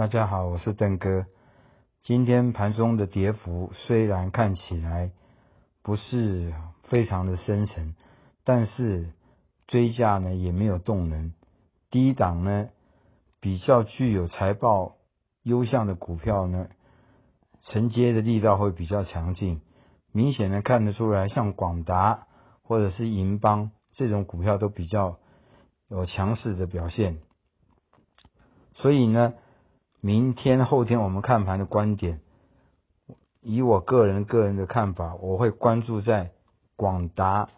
大家好，我是邓哥。今天盘中的跌幅虽然看起来不是非常的深沉，但是追价呢也没有动能。低档呢比较具有财报优向的股票呢，承接的力道会比较强劲。明显的看得出来，像广达或者是银邦这种股票都比较有强势的表现。所以呢。明天、后天我们看盘的观点，以我个人个人的看法，我会关注在广达、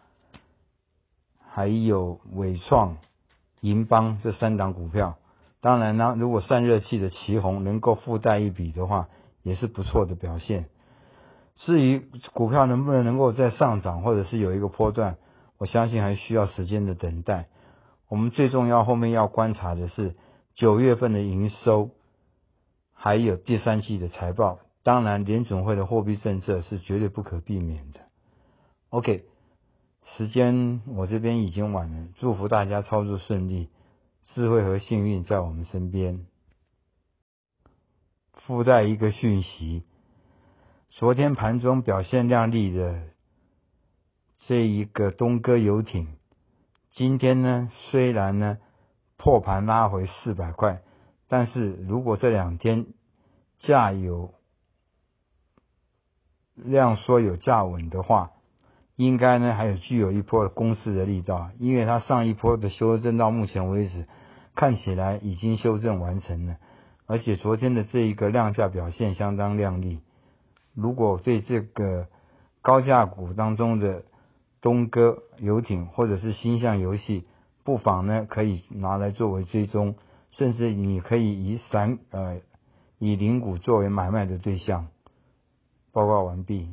还有伟创、银邦这三档股票。当然呢，如果散热器的旗红能够附带一笔的话，也是不错的表现。至于股票能不能能够再上涨，或者是有一个波段，我相信还需要时间的等待。我们最重要后面要观察的是九月份的营收。还有第三季的财报，当然联总会的货币政策是绝对不可避免的。OK，时间我这边已经晚了，祝福大家操作顺利，智慧和幸运在我们身边。附带一个讯息，昨天盘中表现亮丽的这一个东哥游艇，今天呢虽然呢破盘拉回四百块。但是如果这两天价有量缩有价稳的话，应该呢还有具有一波攻势的力道，因为它上一波的修正到目前为止看起来已经修正完成了，而且昨天的这一个量价表现相当亮丽。如果对这个高价股当中的东哥游艇或者是星象游戏，不妨呢可以拿来作为追踪。甚至你可以以散呃以灵股作为买卖的对象。报告完毕。